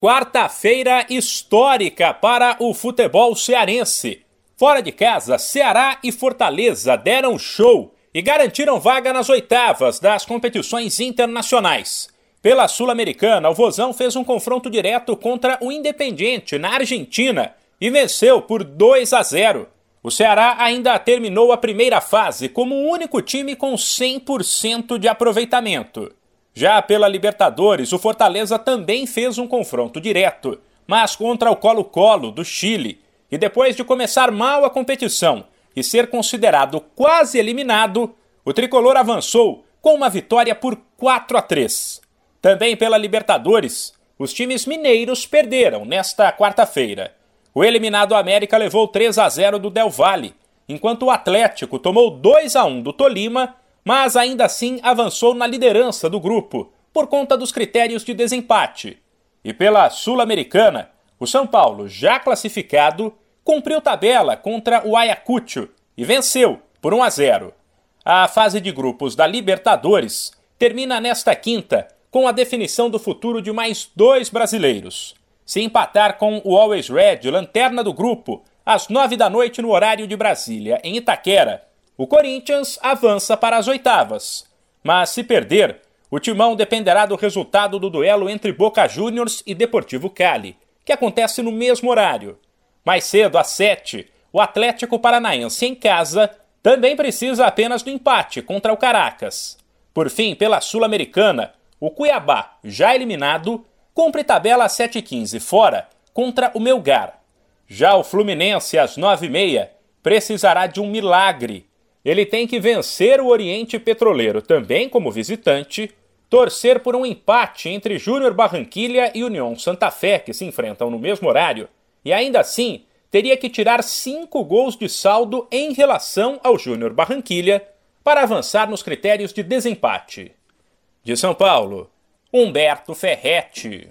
Quarta-feira histórica para o futebol cearense. Fora de casa, Ceará e Fortaleza deram show e garantiram vaga nas oitavas das competições internacionais. Pela Sul-Americana, o Vozão fez um confronto direto contra o Independiente na Argentina e venceu por 2 a 0. O Ceará ainda terminou a primeira fase como o único time com 100% de aproveitamento. Já pela Libertadores, o Fortaleza também fez um confronto direto, mas contra o Colo-Colo do Chile, e depois de começar mal a competição e ser considerado quase eliminado, o tricolor avançou com uma vitória por 4 a 3. Também pela Libertadores, os times mineiros perderam nesta quarta-feira. O eliminado América levou 3 a 0 do Del Valle, enquanto o Atlético tomou 2 a 1 do Tolima mas ainda assim avançou na liderança do grupo, por conta dos critérios de desempate. E pela Sul-Americana, o São Paulo, já classificado, cumpriu tabela contra o Ayacucho e venceu por 1 a 0. A fase de grupos da Libertadores termina nesta quinta com a definição do futuro de mais dois brasileiros. Se empatar com o Always Red, lanterna do grupo, às nove da noite no horário de Brasília, em Itaquera, o Corinthians avança para as oitavas. Mas se perder, o timão dependerá do resultado do duelo entre Boca Juniors e Deportivo Cali, que acontece no mesmo horário. Mais cedo, às sete, o Atlético Paranaense em casa também precisa apenas do empate contra o Caracas. Por fim, pela Sul-Americana, o Cuiabá, já eliminado, cumpre tabela às 7h15 fora contra o Melgar. Já o Fluminense, às 9h30, precisará de um milagre ele tem que vencer o Oriente Petroleiro também como visitante, torcer por um empate entre Júnior Barranquilha e União Santa Fé, que se enfrentam no mesmo horário, e ainda assim teria que tirar cinco gols de saldo em relação ao Júnior Barranquilha para avançar nos critérios de desempate. De São Paulo, Humberto Ferretti.